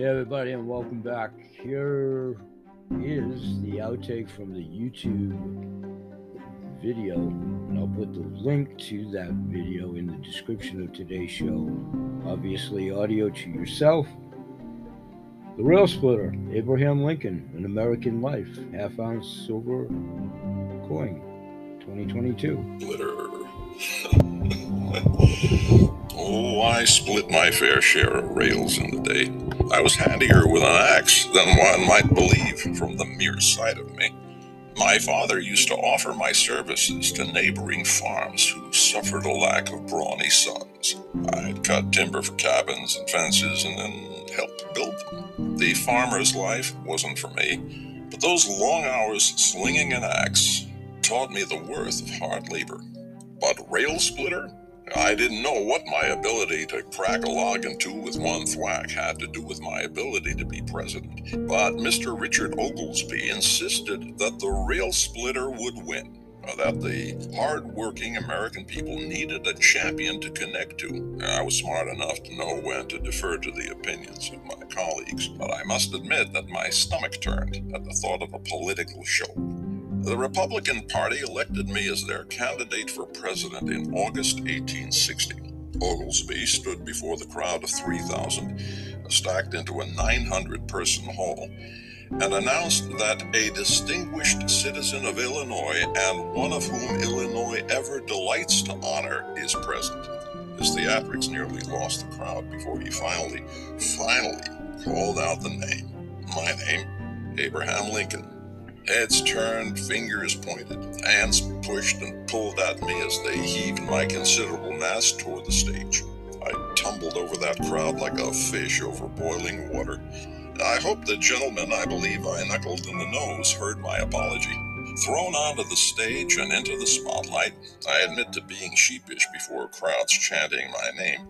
Hey, everybody, and welcome back. Here is the outtake from the YouTube video, and I'll put the link to that video in the description of today's show. Obviously, audio to yourself. The Rail Splitter, Abraham Lincoln, An American Life, half ounce silver coin, 2022. I split my fair share of rails in the day. I was handier with an axe than one might believe from the mere sight of me. My father used to offer my services to neighboring farms who suffered a lack of brawny sons. I'd cut timber for cabins and fences and then help build them. The farmer's life wasn't for me, but those long hours slinging an axe taught me the worth of hard labor. But rail splitter? I didn't know what my ability to crack a log in two with one thwack had to do with my ability to be president. But Mr. Richard Oglesby insisted that the rail splitter would win, that the hard-working American people needed a champion to connect to. I was smart enough to know when to defer to the opinions of my colleagues, but I must admit that my stomach turned at the thought of a political show. The Republican Party elected me as their candidate for president in August 1860. Oglesby stood before the crowd of 3,000, stacked into a 900 person hall, and announced that a distinguished citizen of Illinois and one of whom Illinois ever delights to honor is present. His theatrics nearly lost the crowd before he finally, finally called out the name. My name, Abraham Lincoln. Heads turned, fingers pointed, hands pushed and pulled at me as they heaved my considerable mass toward the stage. I tumbled over that crowd like a fish over boiling water. I hope the gentleman I believe I knuckled in the nose heard my apology. Thrown onto the stage and into the spotlight, I admit to being sheepish before crowds chanting my name.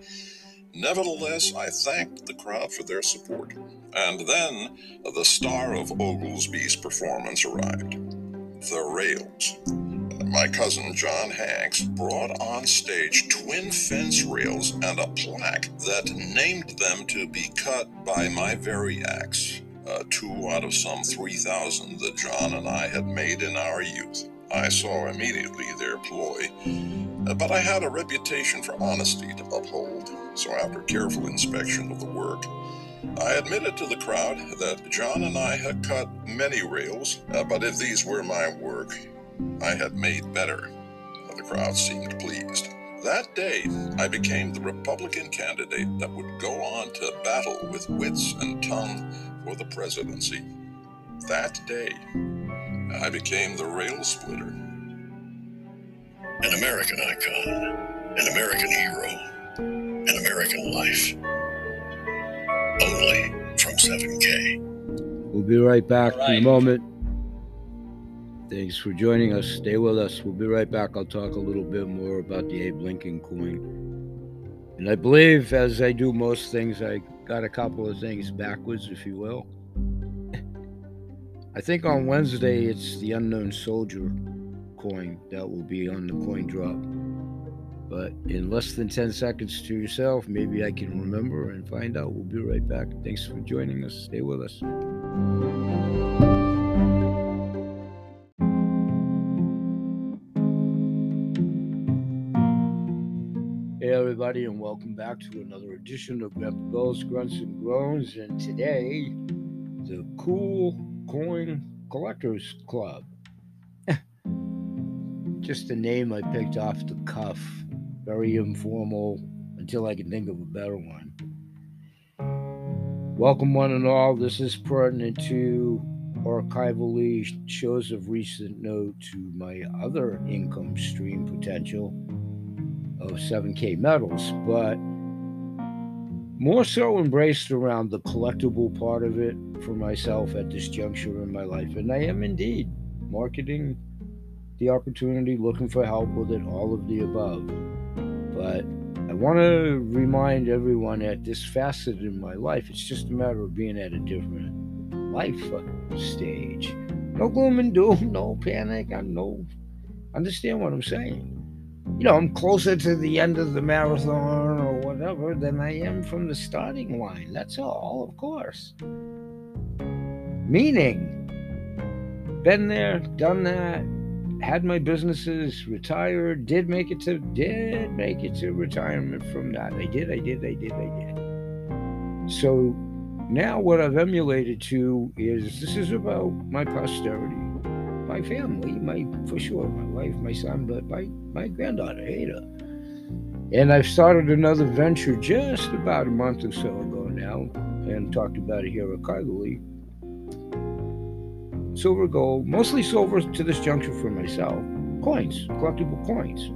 Nevertheless, I thanked the crowd for their support. And then the star of Oglesby's performance arrived the rails. My cousin John Hanks brought on stage twin fence rails and a plaque that named them to be cut by my very axe, uh, two out of some 3,000 that John and I had made in our youth. I saw immediately their ploy, uh, but I had a reputation for honesty to uphold, so after careful inspection of the work, I admitted to the crowd that John and I had cut many rails, uh, but if these were my work, I had made better. The crowd seemed pleased. That day, I became the Republican candidate that would go on to battle with wits and tongue for the presidency. That day, I became the rail splitter. An American icon, an American hero, an American life. Only from 7K. We'll be right back in a moment. Thanks for joining us. Stay with us. We'll be right back. I'll talk a little bit more about the Abe Lincoln coin. And I believe, as I do most things, I got a couple of things backwards, if you will. I think on Wednesday it's the unknown soldier coin that will be on the coin drop. But in less than 10 seconds to yourself, maybe I can remember and find out. We'll be right back. Thanks for joining us. Stay with us. Hey, everybody, and welcome back to another edition of Bells, Grunts, and Groans. And today, the Cool Coin Collectors Club. Just a name I picked off the cuff. Very informal until I can think of a better one. Welcome, one and all. This is pertinent to archivally shows of recent note to my other income stream potential of 7K metals, but more so embraced around the collectible part of it for myself at this juncture in my life. And I am indeed marketing the opportunity, looking for help with it, all of the above. But I want to remind everyone that this facet in my life, it's just a matter of being at a different life stage. No gloom and doom, no panic. I no understand what I'm saying you know, I'm closer to the end of the marathon or whatever than I am from the starting line. That's all, of course. Meaning, been there, done that, had my businesses, retired, did make it to did make it to retirement from that. I did, I did, I did, I did. So now what I've emulated to is this is about my posterity, my family, my for sure, my wife, my son, but my my granddaughter, Ada. And I've started another venture just about a month or so ago now, and talked about it here at archivally silver, gold, mostly silver to this juncture for myself, coins, collectible coins.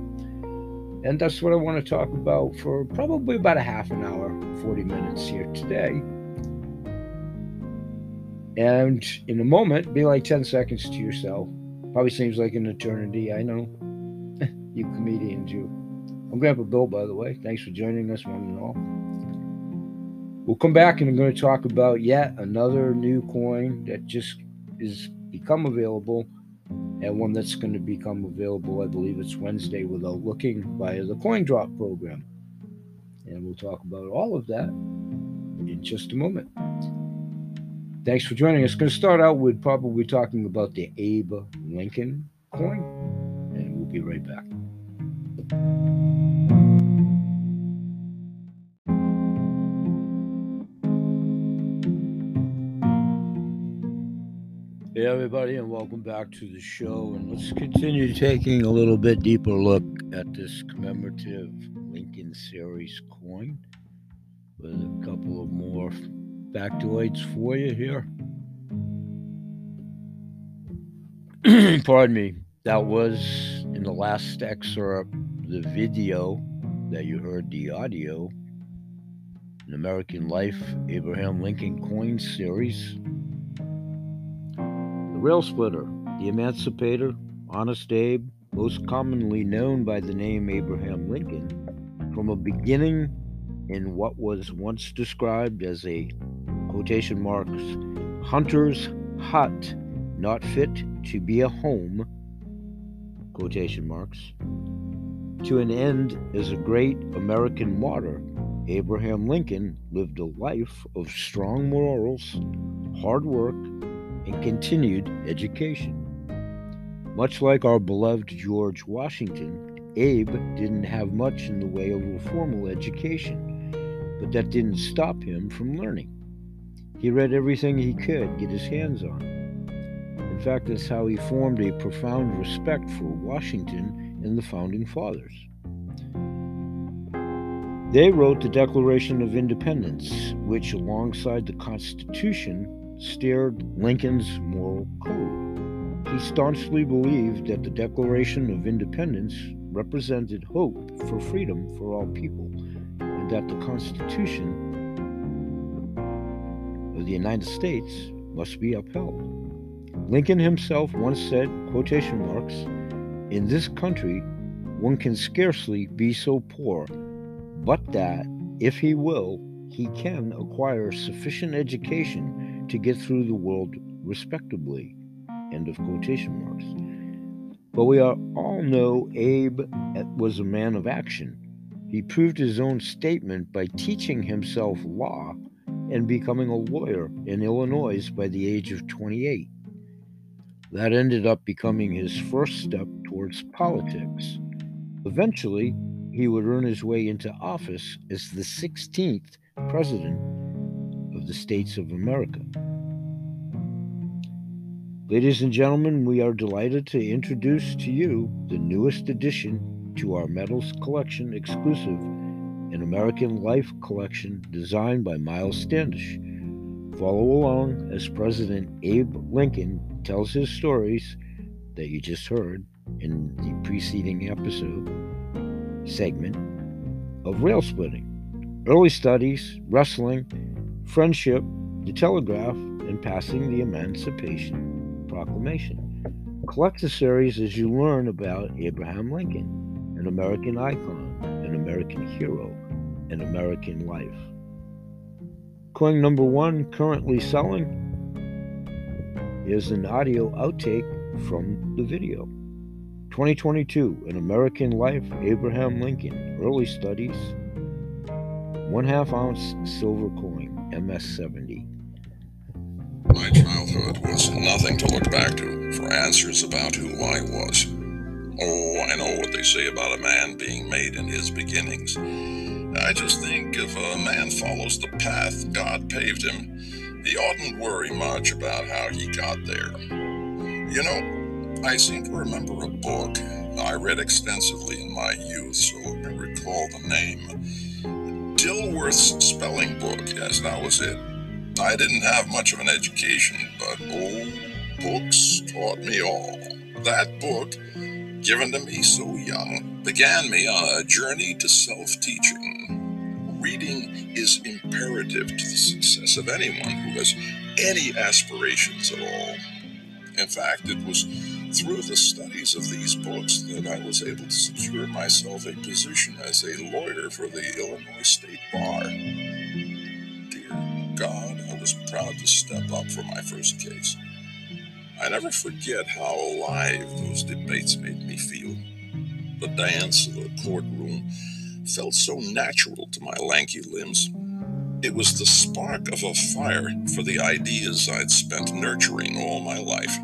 And that's what I want to talk about for probably about a half an hour, 40 minutes here today. And in a moment, be like 10 seconds to yourself. Probably seems like an eternity, I know. you comedians, you. I'm Grandpa Bill, by the way. Thanks for joining us, one and all. We'll come back and I'm going to talk about yet another new coin that just is become available and one that's going to become available, I believe it's Wednesday, without looking via the coin drop program. And we'll talk about all of that in just a moment. Thanks for joining us. Going to start out with probably talking about the Abe Lincoln coin, and we'll be right back. Hey, everybody, and welcome back to the show. And let's continue taking a little bit deeper look at this commemorative Lincoln Series coin with a couple of more factoids for you here. Pardon me. That was in the last excerpt, the video that you heard, the audio, an American Life Abraham Lincoln Coin Series Rail Splitter, the Emancipator, Honest Abe, most commonly known by the name Abraham Lincoln, from a beginning in what was once described as a quotation marks hunter's hut, not fit to be a home, quotation marks, to an end as a great American martyr, Abraham Lincoln lived a life of strong morals, hard work, and continued education. Much like our beloved George Washington, Abe didn't have much in the way of a formal education, but that didn't stop him from learning. He read everything he could get his hands on. In fact, that's how he formed a profound respect for Washington and the Founding Fathers. They wrote the Declaration of Independence, which, alongside the Constitution, steered Lincoln's moral code. He staunchly believed that the Declaration of Independence represented hope for freedom for all people, and that the Constitution of the United States must be upheld. Lincoln himself once said, quotation marks, in this country one can scarcely be so poor, but that, if he will, he can acquire sufficient education to get through the world respectably. End of quotation marks. But we all know Abe was a man of action. He proved his own statement by teaching himself law and becoming a lawyer in Illinois by the age of 28. That ended up becoming his first step towards politics. Eventually, he would earn his way into office as the 16th president the States of America. Ladies and gentlemen, we are delighted to introduce to you the newest addition to our medals collection exclusive, an American Life collection designed by Miles Standish. Follow along as President Abe Lincoln tells his stories that you just heard in the preceding episode segment of rail splitting, early studies, wrestling, friendship, the telegraph, and passing the Emancipation Proclamation. Collect the series as you learn about Abraham Lincoln, an American icon, an American hero, an American life. Coin number one currently selling is an audio outtake from the video. 2022, An American Life, Abraham Lincoln, Early Studies, one half ounce silver coin, MS70. My childhood was nothing to look back to for answers about who I was. Oh, I know what they say about a man being made in his beginnings. I just think if a man follows the path God paved him, he oughtn't worry much about how he got there. You know, I seem to remember a book I read extensively in my youth, so I recall the name. Dilworth's spelling book, yes, that was it. I didn't have much of an education, but oh, books taught me all. That book, given to me so young, began me on a journey to self teaching. Reading is imperative to the success of anyone who has any aspirations at all. In fact, it was through the studies of these books that I was able to secure myself a position as a lawyer for the Illinois Bar. Dear God, I was proud to step up for my first case. I never forget how alive those debates made me feel. The dance of the courtroom felt so natural to my lanky limbs. It was the spark of a fire for the ideas I'd spent nurturing all my life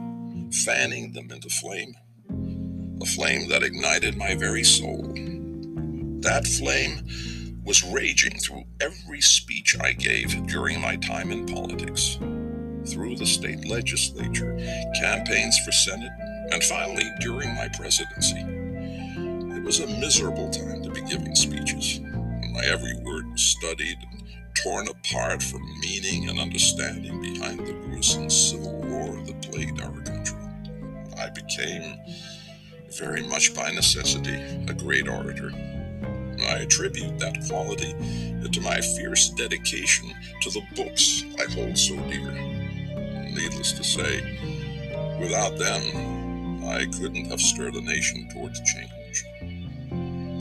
fanning them into flame, a flame that ignited my very soul. That flame was raging through every speech I gave during my time in politics, through the state legislature, campaigns for Senate, and finally during my presidency. It was a miserable time to be giving speeches, my every word was studied and torn apart for meaning and understanding behind the gruesome civil war that plagued our country. I became, very much by necessity, a great orator. I attribute that quality to my fierce dedication to the books I hold so dear. Needless to say, without them, I couldn't have stirred a nation towards change.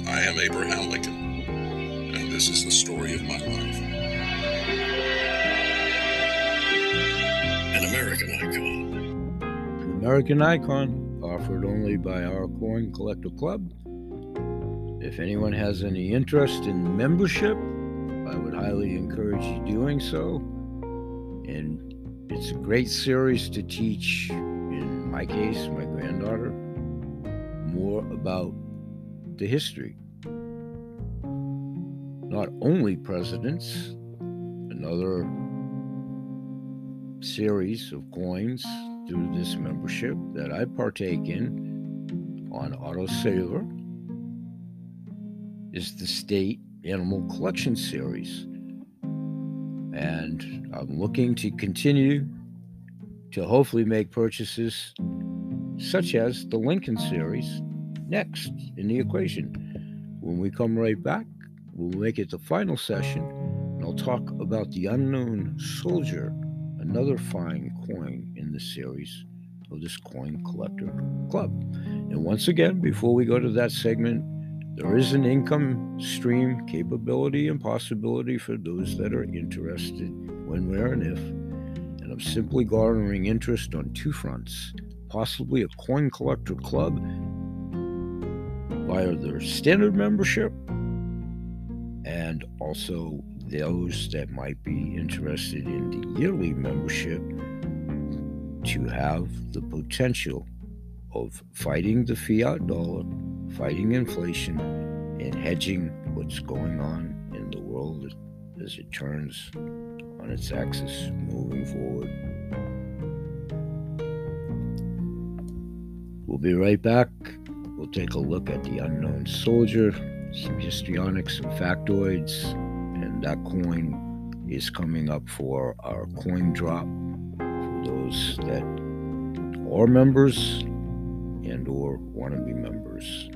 I am Abraham Lincoln, and this is the story of my life. An American icon. American Icon, offered only by our Coin Collector Club. If anyone has any interest in membership, I would highly encourage you doing so. And it's a great series to teach, in my case, my granddaughter, more about the history. Not only presidents, another series of coins through this membership that I partake in on Auto Sailor is the State Animal Collection Series. And I'm looking to continue to hopefully make purchases such as the Lincoln series next in the equation. When we come right back, we'll make it the final session and I'll talk about the unknown soldier, another fine coin in the series of this Coin Collector Club. And once again, before we go to that segment, there is an income stream capability and possibility for those that are interested when, where, and if. And I'm simply garnering interest on two fronts possibly a coin collector club via their standard membership and also those that might be interested in the yearly membership to have the potential of fighting the fiat dollar, fighting inflation, and hedging what's going on in the world as it turns on its axis moving forward. We'll be right back. We'll take a look at the unknown soldier, some histrionics and factoids, and that coin is coming up for our coin drop for those that are members and or want to be members.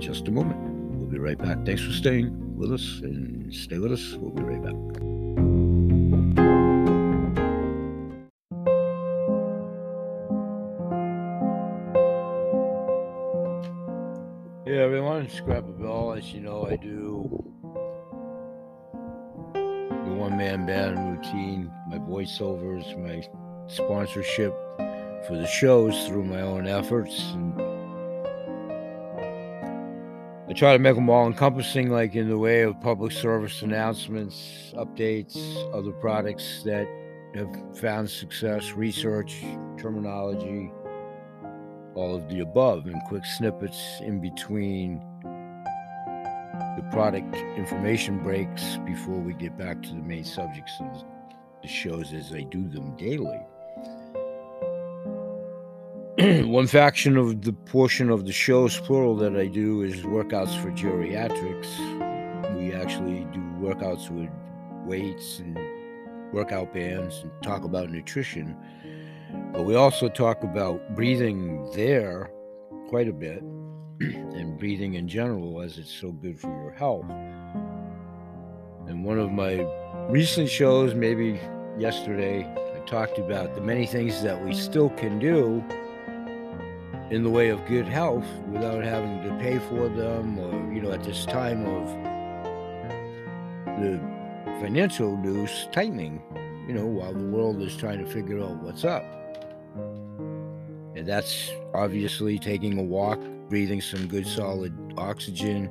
Just a moment. We'll be right back. Thanks for staying with us and stay with us. We'll be right back. Hey everyone, Scrap a Bell. As you know, I do the one man band routine, my voiceovers, my sponsorship for the shows through my own efforts. And I try to make them all encompassing, like in the way of public service announcements, updates, other products that have found success, research, terminology, all of the above, and quick snippets in between the product information breaks before we get back to the main subjects of the shows as I do them daily. One faction of the portion of the shows, plural, that I do is workouts for geriatrics. We actually do workouts with weights and workout bands and talk about nutrition. But we also talk about breathing there quite a bit and breathing in general as it's so good for your health. And one of my recent shows, maybe yesterday, I talked about the many things that we still can do in the way of good health without having to pay for them or, you know, at this time of the financial news tightening, you know, while the world is trying to figure out what's up. And that's obviously taking a walk, breathing some good solid oxygen,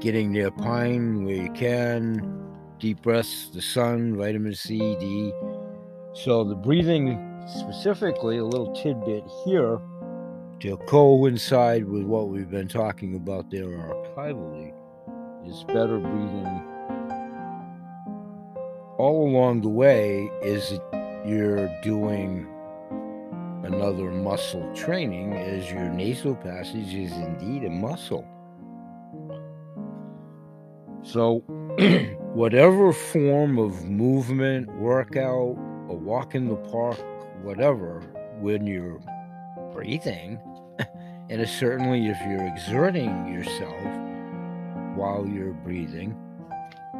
getting near pine where you can, deep breaths, the sun, vitamin C, D. So the breathing specifically, a little tidbit here to coincide with what we've been talking about there archivally, is better breathing all along the way is you're doing another muscle training as your nasal passage is indeed a muscle. So, whatever form of movement, workout, a walk in the park, whatever, when you're breathing, and certainly if you're exerting yourself while you're breathing,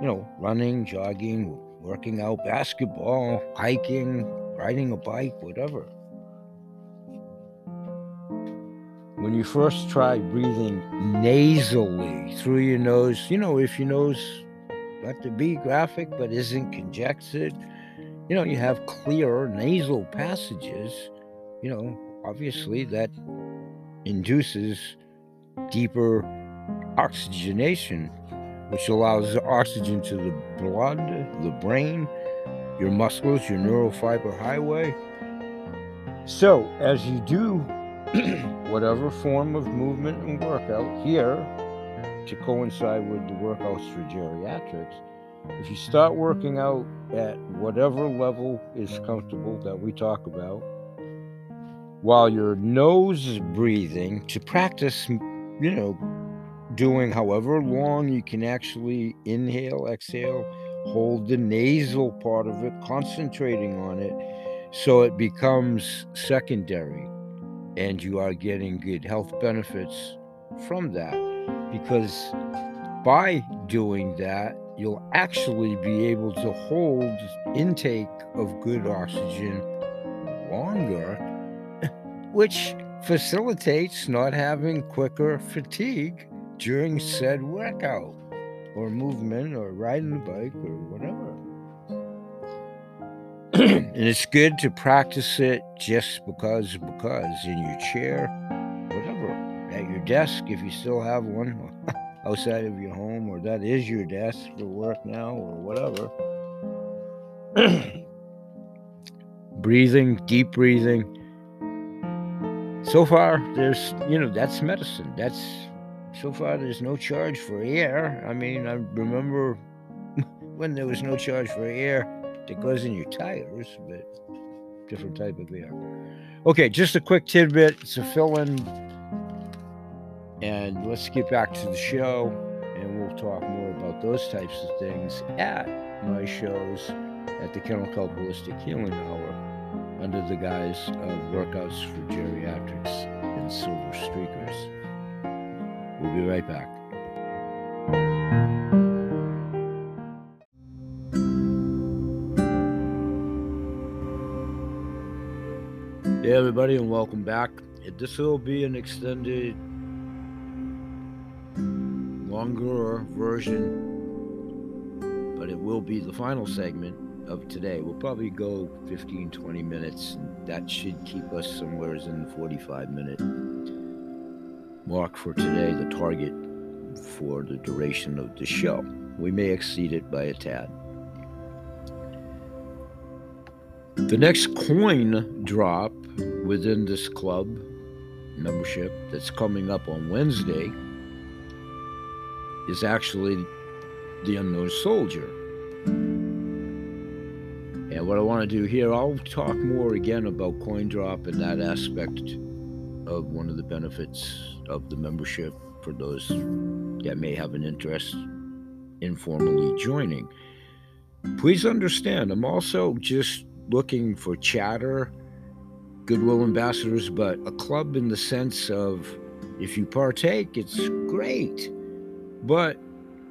you know, running, jogging, working out, basketball, hiking, riding a bike, whatever. When you first try breathing nasally through your nose, you know, if your nose, not to be graphic, but isn't congested, you know, you have clear nasal passages, you know, obviously that induces deeper oxygenation which allows oxygen to the blood, the brain, your muscles, your neural fiber highway. So, as you do whatever form of movement and workout here to coincide with the workouts for geriatrics, if you start working out at whatever level is comfortable that we talk about, while your nose is breathing to practice, you know, doing however long you can actually inhale, exhale, hold the nasal part of it, concentrating on it so it becomes secondary. And you are getting good health benefits from that because by doing that you'll actually be able to hold intake of good oxygen longer which facilitates not having quicker fatigue during said workout or movement or riding the bike or whatever. and it's good to practice it just because, because in your chair, whatever, at your desk, if you still have one outside of your home, or that is your desk for work now, or whatever. breathing, deep breathing. So far, there's, you know, that's medicine. That's so far there's no charge for air. I mean, I remember when there was no charge for air that goes in your tires, but different type of air. Okay, just a quick tidbit to fill in, and let's get back to the show, and we'll talk more about those types of things at my shows at the Kennel Kelp Holistic Healing Hour under the guise of workouts for geriatrics and silver streakers. We'll be right back. Hey, everybody, and welcome back. This will be an extended, longer version, but it will be the final segment of today. We'll probably go 15 20 minutes, and that should keep us somewhere in the 45 minute mark for today, the target for the duration of the show. We may exceed it by a tad. The next coin drop within this club membership that's coming up on Wednesday is actually the Unknown Soldier. What I want to do here, I'll talk more again about coin drop and that aspect of one of the benefits of the membership for those that may have an interest informally joining. Please understand, I'm also just looking for chatter, goodwill ambassadors, but a club in the sense of if you partake, it's great. But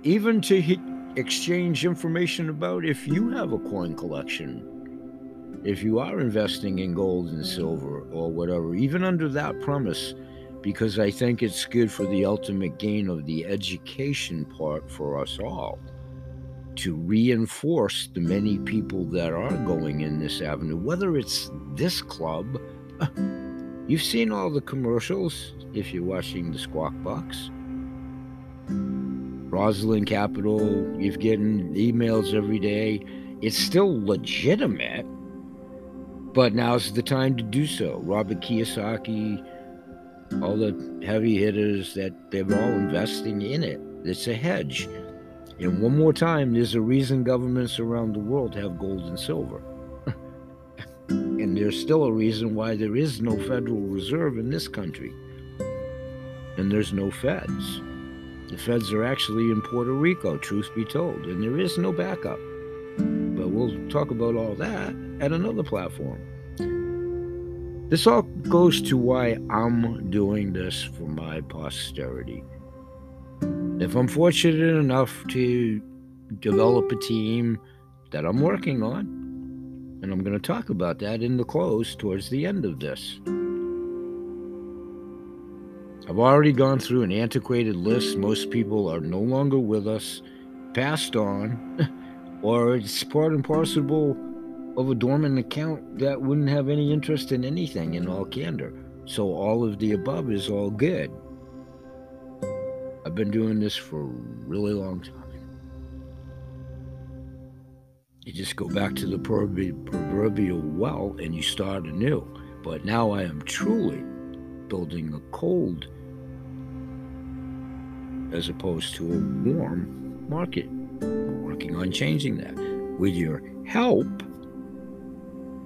even to hit, exchange information about if you have a coin collection, if you are investing in gold and silver or whatever, even under that premise, because I think it's good for the ultimate gain of the education part for us all to reinforce the many people that are going in this avenue, whether it's this club. You've seen all the commercials if you're watching the Squawk Box. Rosland Capital, you've getting emails every day. It's still legitimate, but now's the time to do so. Robert Kiyosaki, all the heavy hitters that they're all investing in it. It's a hedge. And one more time, there's a reason governments around the world have gold and silver. and there's still a reason why there is no Federal Reserve in this country. And there's no feds. The feds are actually in Puerto Rico, truth be told, and there is no backup. But we'll talk about all that at another platform. This all goes to why I'm doing this for my posterity. If I'm fortunate enough to develop a team that I'm working on, and I'm going to talk about that in the close towards the end of this. I've already gone through an antiquated list. Most people are no longer with us, passed on, or it's part and parcel of a dormant account that wouldn't have any interest in anything in all candor. So all of the above is all good. I've been doing this for a really long time. You just go back to the proverbial well and you start anew. But now I am truly building a cold as opposed to a warm market. We're working on changing that. With your help,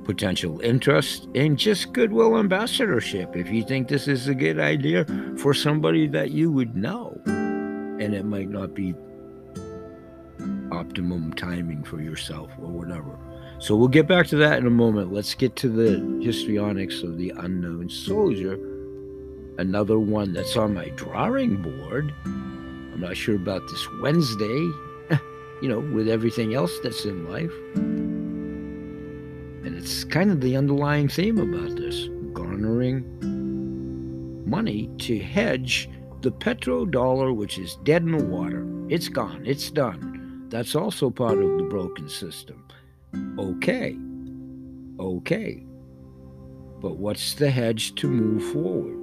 potential interest, and just goodwill ambassadorship if you think this is a good idea for somebody that you would know. And it might not be optimum timing for yourself or whatever. So we'll get back to that in a moment. Let's get to the histrionics of the unknown soldier. Another one that's on my drawing board. I'm not sure about this Wednesday, you know, with everything else that's in life. And it's kind of the underlying theme about this garnering money to hedge the petrodollar, which is dead in the water. It's gone, it's done. That's also part of the broken system. Okay, okay. But what's the hedge to move forward?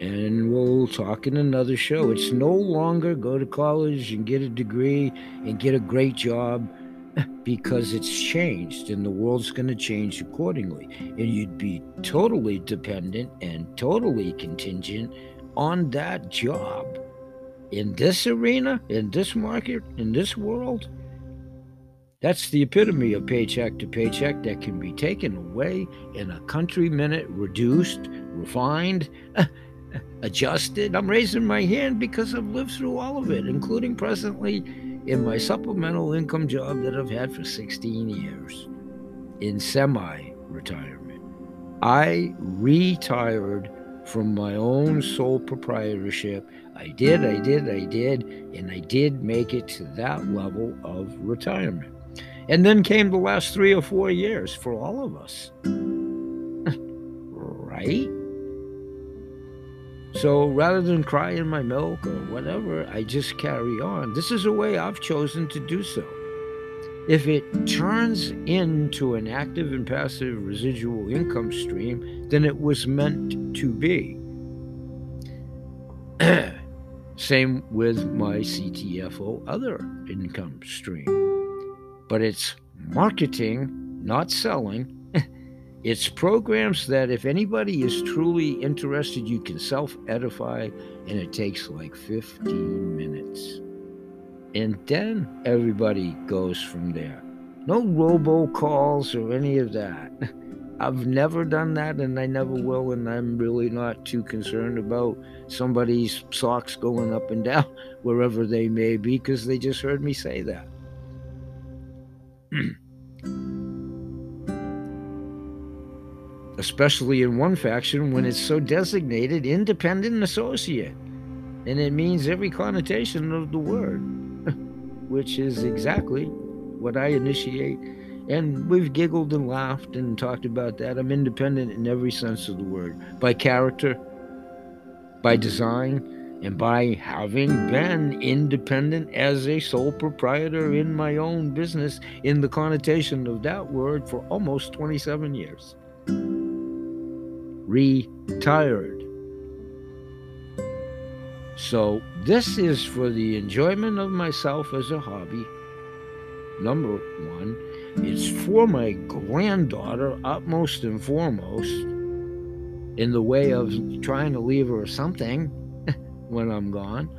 And we'll talk in another show. It's no longer go to college and get a degree and get a great job because it's changed and the world's going to change accordingly. And you'd be totally dependent and totally contingent on that job. In this arena, in this market, in this world, that's the epitome of paycheck to paycheck that can be taken away in a country minute, reduced, refined, adjusted. I'm raising my hand because I've lived through all of it, including presently in my supplemental income job that I've had for 16 years in semi retirement. I retired from my own sole proprietorship. I did, I did, I did, and I did make it to that level of retirement. And then came the last three or four years for all of us. right? So rather than cry in my milk or whatever, I just carry on. This is a way I've chosen to do so. If it turns into an active and passive residual income stream, then it was meant to be. Same with my CTFO other income stream. But it's marketing, not selling. It's programs that, if anybody is truly interested, you can self edify, and it takes like 15 minutes. And then everybody goes from there. No robocalls or any of that. I've never done that and I never will, and I'm really not too concerned about somebody's socks going up and down wherever they may be because they just heard me say that. Especially in one faction when it's so designated independent associate. And it means every connotation of the word, which is exactly what I initiate and we've giggled and laughed and talked about that. I'm independent in every sense of the word by character, by design, and by having been independent as a sole proprietor in my own business in the connotation of that word for almost 27 years. Retired. So, this is for the enjoyment of myself as a hobby, number one it's for my granddaughter, utmost and foremost, in the way of trying to leave her something when I'm gone,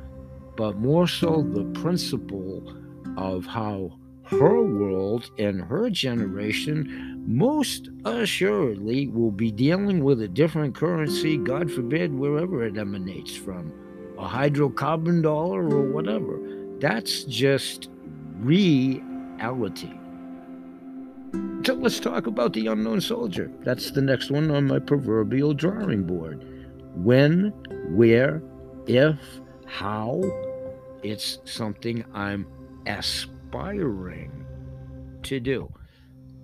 but more so the principle of how her world and her generation most assuredly will be dealing with a different currency, God forbid, wherever it emanates from a hydrocarbon dollar or whatever. That's just reality. So let's talk about the unknown soldier. That's the next one on my proverbial drawing board. When, where, if, how, it's something I'm aspiring to do.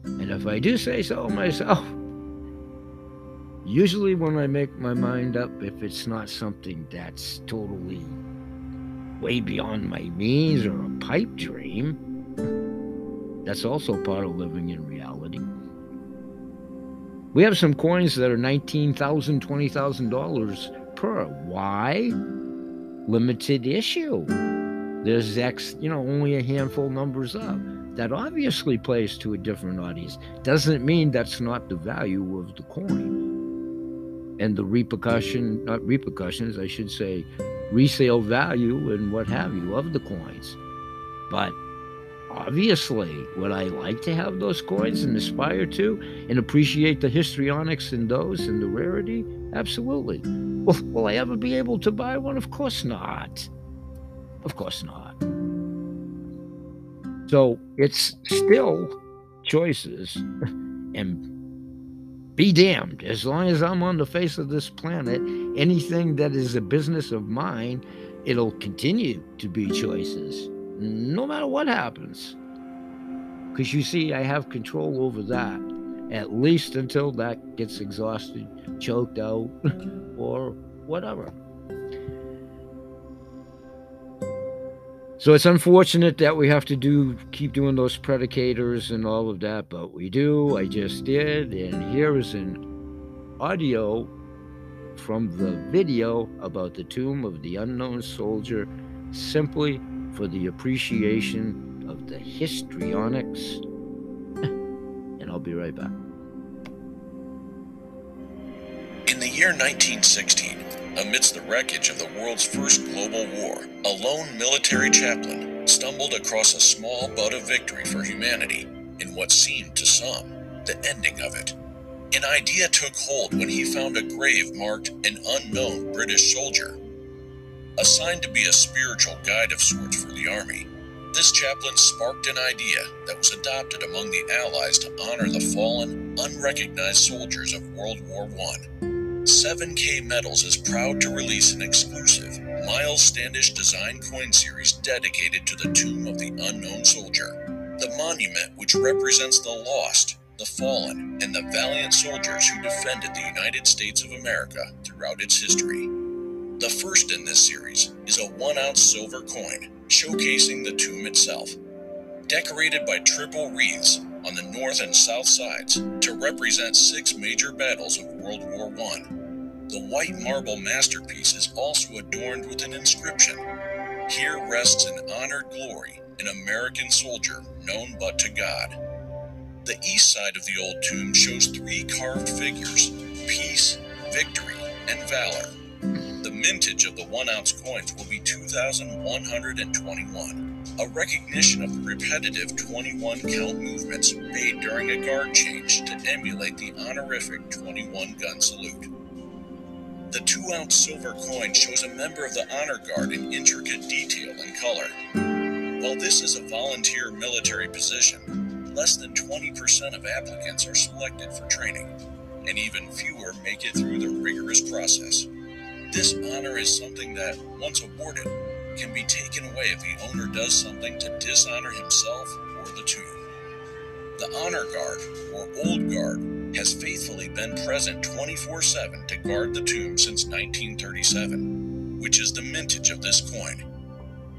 And if I do say so myself, usually when I make my mind up, if it's not something that's totally way beyond my means or a pipe dream, that's also part of living in reality. We have some coins that are $19,000, $20,000 per. Why? Limited issue. There's X, you know, only a handful numbers up. That obviously plays to a different audience. Doesn't mean that's not the value of the coin. And the repercussion, not repercussions, I should say, resale value and what have you of the coins. But Obviously, would I like to have those coins and aspire to and appreciate the histrionics in those and the rarity? Absolutely. Will I ever be able to buy one? Of course not. Of course not. So it's still choices and be damned. As long as I'm on the face of this planet, anything that is a business of mine, it'll continue to be choices no matter what happens. Because you see, I have control over that, at least until that gets exhausted, choked out, or whatever. So it's unfortunate that we have to do keep doing those predicators and all of that, but we do. I just did, and here is an audio from the video about the tomb of the unknown soldier simply for the appreciation of the histrionics. and I'll be right back. Year 1916, amidst the wreckage of the world's first global war, a lone military chaplain stumbled across a small bud of victory for humanity in what seemed to some the ending of it. An idea took hold when he found a grave marked an unknown British soldier Assigned to be a spiritual guide of sorts for the Army, this chaplain sparked an idea that was adopted among the Allies to honor the fallen, unrecognized soldiers of World War I. 7K Metals is proud to release an exclusive Miles Standish design coin series dedicated to the tomb of the unknown soldier. The monument, which represents the lost, the fallen, and the valiant soldiers who defended the United States of America throughout its history. The first in this series is a one ounce silver coin showcasing the tomb itself, decorated by triple wreaths on the north and south sides to represent six major battles of World War I. The white marble masterpiece is also adorned with an inscription Here rests in honored glory an American soldier known but to God. The east side of the old tomb shows three carved figures peace, victory, and valor. The mintage of the one ounce coins will be 2,121, a recognition of the repetitive 21 count movements made during a guard change to emulate the honorific 21 gun salute. The two ounce silver coin shows a member of the honor guard in intricate detail and color. While this is a volunteer military position, less than 20% of applicants are selected for training, and even fewer make it through the rigorous process. This honor is something that, once awarded, can be taken away if the owner does something to dishonor himself or the tomb. The Honor Guard, or Old Guard, has faithfully been present 24 7 to guard the tomb since 1937, which is the mintage of this coin.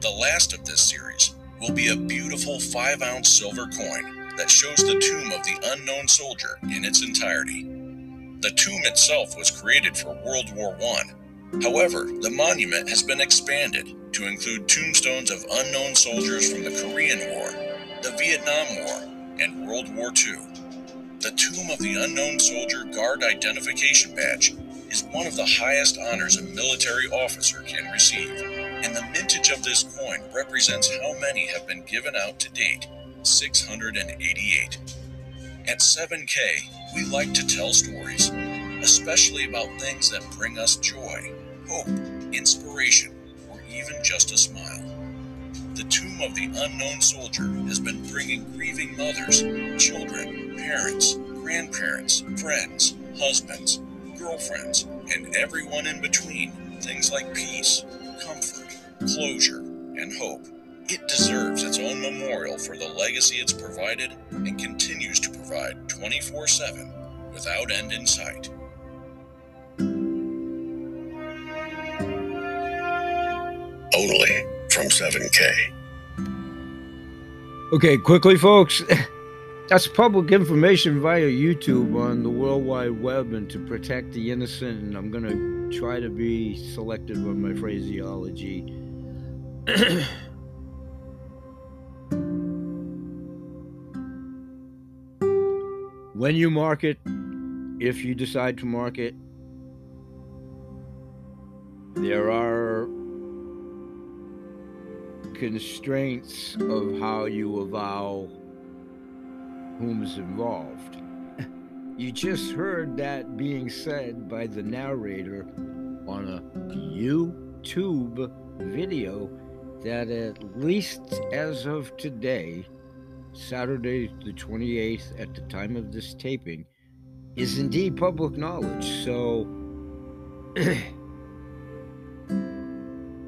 The last of this series will be a beautiful 5 ounce silver coin that shows the tomb of the unknown soldier in its entirety. The tomb itself was created for World War I. However, the monument has been expanded to include tombstones of unknown soldiers from the Korean War, the Vietnam War, and World War II. The Tomb of the Unknown Soldier Guard Identification Badge is one of the highest honors a military officer can receive, and the mintage of this coin represents how many have been given out to date 688. At 7K, we like to tell stories, especially about things that bring us joy, hope, inspiration, or even just a smile. The Tomb of the Unknown Soldier has been bringing grieving mothers, children, parents, grandparents, friends, husbands, girlfriends, and everyone in between things like peace, comfort, closure, and hope. It deserves its own memorial for the legacy it's provided and continues to provide 24 7 without end in sight. Only from 7K. Okay, quickly, folks. That's public information via YouTube on the World Wide Web and to protect the innocent. And I'm going to try to be selective on my phraseology. when you market, if you decide to market, there are constraints of how you avow whom's involved. You just heard that being said by the narrator on a YouTube video that, at least as of today, Saturday, the 28th, at the time of this taping, is indeed public knowledge. So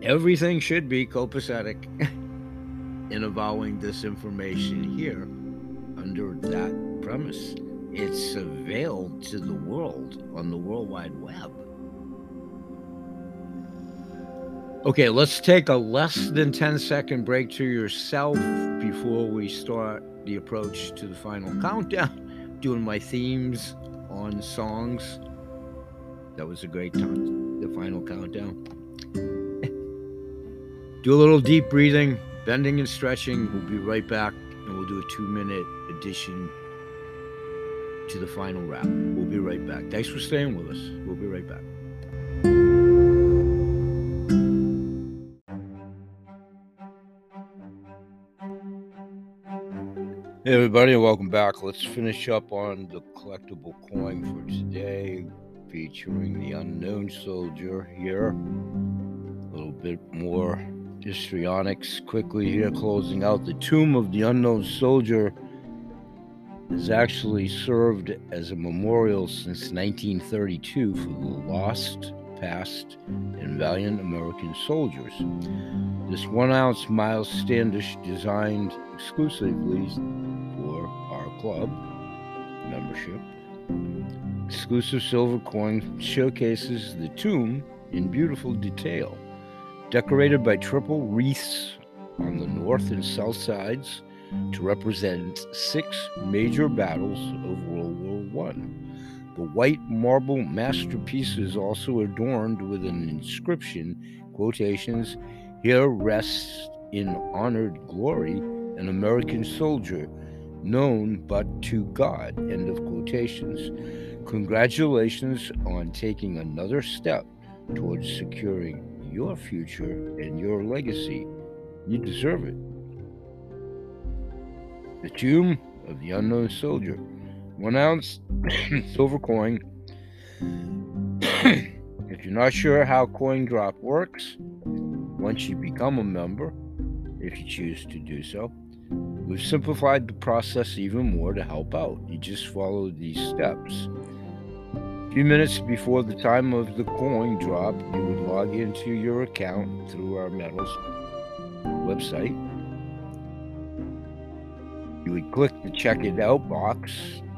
everything should be copacetic in avowing this information here under that premise. It's availed to the world on the World Wide Web. Okay, let's take a less than 10 second break to yourself before we start the approach to the final countdown. Doing my themes on songs. That was a great time. The final countdown. Do a little deep breathing, bending and stretching. We'll be right back and we'll do a two minute addition to the final wrap. We'll be right back. Thanks for staying with us. We'll be right back. Hey everybody, welcome back. Let's finish up on the collectible coin for today, featuring the unknown soldier here. A little bit more histrionics quickly here, closing out the tomb of the unknown soldier has actually served as a memorial since 1932 for the lost, past, and valiant American soldiers. This one ounce Miles Standish designed exclusively for our club membership. Exclusive silver coin showcases the tomb in beautiful detail, decorated by triple wreaths on the north and south sides to represent six major battles of World War I. The white marble masterpiece is also adorned with an inscription, quotations, here rests in honored glory an American soldier known but to God, end of quotations. Congratulations on taking another step towards securing your future and your legacy. You deserve it. The tomb of the unknown soldier. One ounce silver coin. if you're not sure how Coin Drop works, once you become a member, if you choose to do so, we've simplified the process even more to help out. You just follow these steps. Few minutes before the time of the coin drop, you would log into your account through our Metals website. You would click the check it out box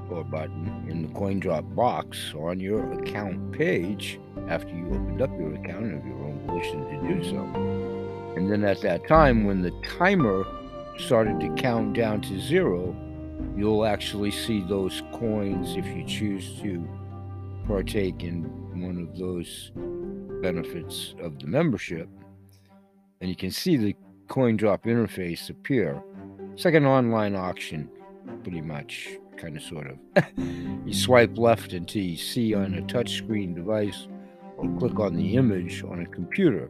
or button in the coin drop box on your account page after you opened up your account of your own volition to do so. And then at that time, when the timer started to count down to zero, you'll actually see those coins if you choose to partake in one of those benefits of the membership. And you can see the coin drop interface appear. It's like an online auction, pretty much, kind of sort of. you swipe left until you see on a touchscreen device or click on the image on a computer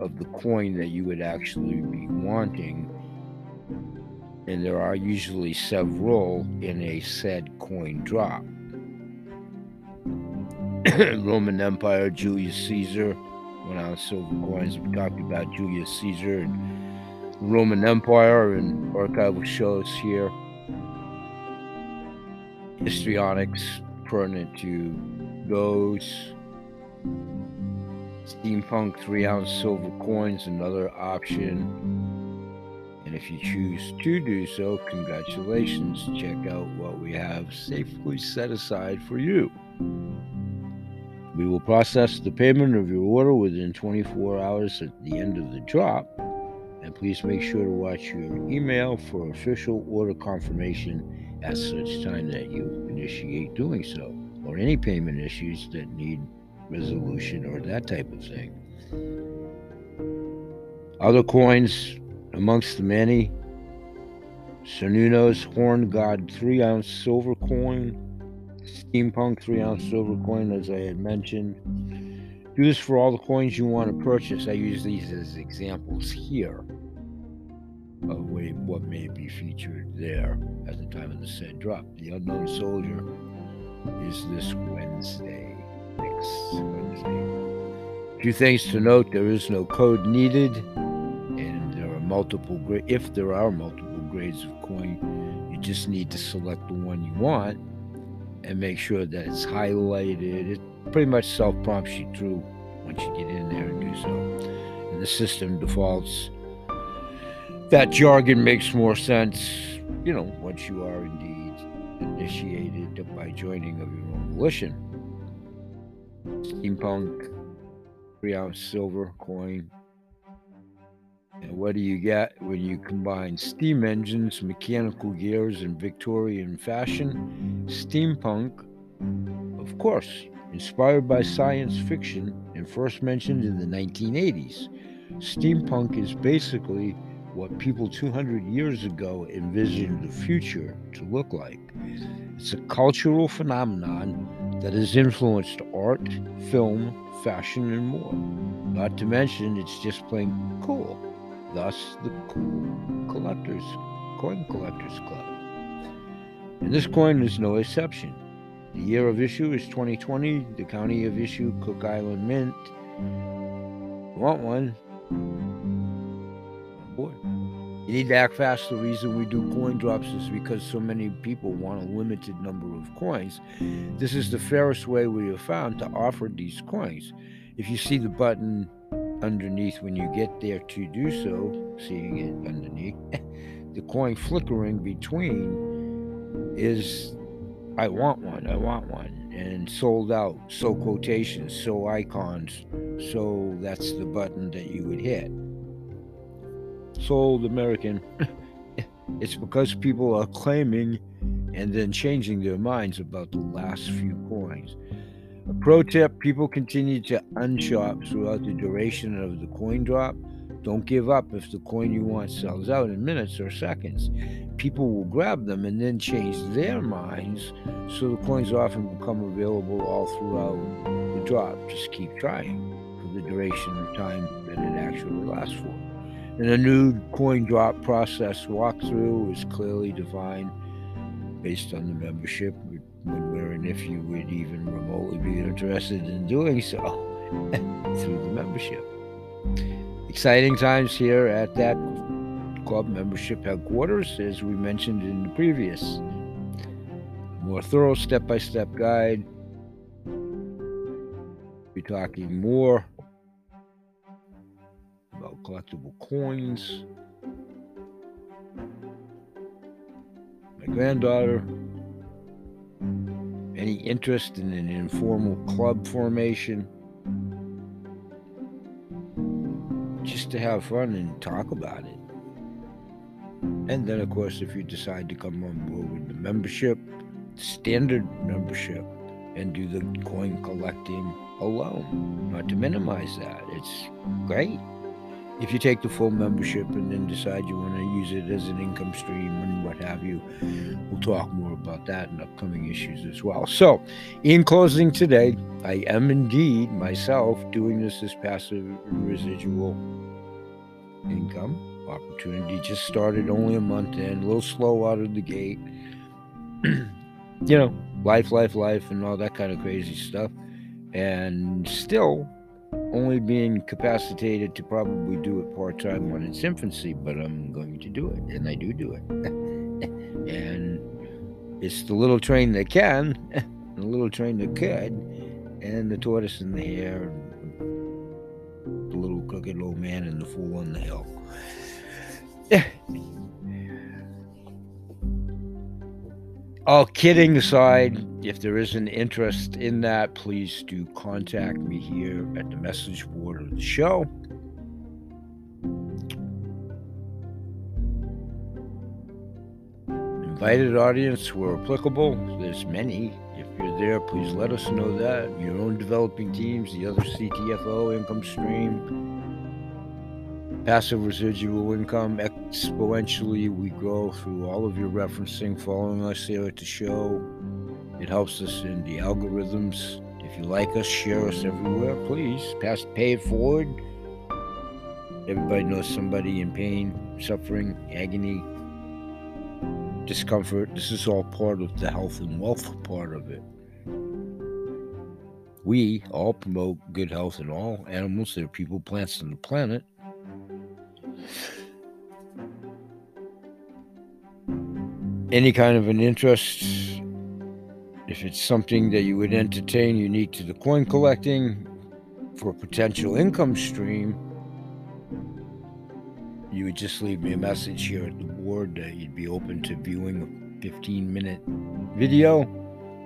of the coin that you would actually be wanting. And there are usually several in a said coin drop. Roman Empire, Julius Caesar, went on silver coins. We talked about Julius Caesar and Roman Empire and archival shows here. Histrionics pertinent to those. Steampunk 3 ounce silver coins, another option. And if you choose to do so, congratulations. Check out what we have safely set aside for you. We will process the payment of your order within 24 hours at the end of the drop. And please make sure to watch your email for official order confirmation at such time that you initiate doing so, or any payment issues that need resolution or that type of thing. Other coins amongst the many Cernunnos Horn God 3 ounce silver coin, Steampunk 3 ounce silver coin, as I had mentioned. Do this for all the coins you want to purchase. I use these as examples here of what may be featured there at the time of the said drop. The Unknown Soldier is this Wednesday, next Wednesday. A few things to note there is no code needed, and there are multiple grades. If there are multiple grades of coin, you just need to select the one you want and make sure that it's highlighted. It pretty much self prompts you through once you get in there and do so. And the system defaults. That jargon makes more sense, you know, once you are indeed initiated by joining of your own volition. Steampunk, three ounce silver coin, and what do you get when you combine steam engines, mechanical gears, and Victorian fashion? Steampunk, of course, inspired by science fiction and first mentioned in the 1980s. Steampunk is basically what people 200 years ago envisioned the future to look like. It's a cultural phenomenon that has influenced art, film, fashion, and more. Not to mention, it's just plain cool thus the Collectors Coin Collectors Club. And this coin is no exception. The year of issue is 2020. The county of issue, Cook Island Mint. Want one? Boy, you need to act fast. The reason we do coin drops is because so many people want a limited number of coins. This is the fairest way we have found to offer these coins. If you see the button underneath when you get there to do so, seeing it underneath, the coin flickering between is I want one, I want one, and sold out, so quotations, so icons, so that's the button that you would hit. Sold American. it's because people are claiming and then changing their minds about the last few coins. A pro tip people continue to unshop throughout the duration of the coin drop. Don't give up if the coin you want sells out in minutes or seconds. People will grab them and then change their minds, so the coins often become available all throughout the drop. Just keep trying for the duration of time that it actually lasts for. And a new coin drop process walkthrough is clearly defined based on the membership when, where, and if you would even remotely be interested in doing so through the membership. Exciting times here at that club membership headquarters, as we mentioned in the previous. More thorough step by step guide. Be talking more about collectible coins. My granddaughter, any interest in an informal club formation, just to have fun and talk about it. And then, of course, if you decide to come on board with the membership, standard membership, and do the coin collecting alone, not to minimize that, it's great if you take the full membership and then decide you want to use it as an income stream and what have you, we'll talk more about that in upcoming issues as well. So, in closing today, I am indeed myself doing this as passive residual income opportunity. Just started only a month in, a little slow out of the gate. you know, life, life, life, and all that kind of crazy stuff. And still, only being capacitated to probably do it part time when it's infancy, but I'm going to do it, and I do do it. and it's the little train that can, the little train that could, and the tortoise in the air, the little crooked old man and the fool on the hill. All kidding aside, if there is an interest in that, please do contact me here at the message board of the show. Invited audience where applicable, there's many. If you're there, please let us know that. Your own developing teams, the other CTFO income stream, passive residual income exponentially we grow through all of your referencing following us here at the show. It helps us in the algorithms. If you like us share us everywhere please. Pass pay it forward. Everybody knows somebody in pain suffering agony discomfort. This is all part of the health and wealth part of it. We all promote good health in all animals, there are people, plants, and the planet. Any kind of an interest, if it's something that you would entertain unique to the coin collecting for a potential income stream, you would just leave me a message here at the board that you'd be open to viewing a 15 minute video.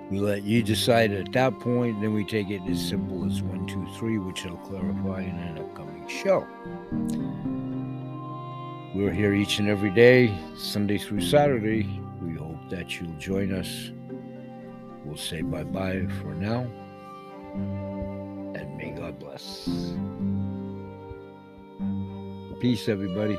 We let you decide at that point, then we take it as simple as one, two, three, which I'll clarify in an upcoming show. We're here each and every day, Sunday through Saturday, We hope that you'll join us. We'll say bye bye for now. And may God bless. Peace, everybody.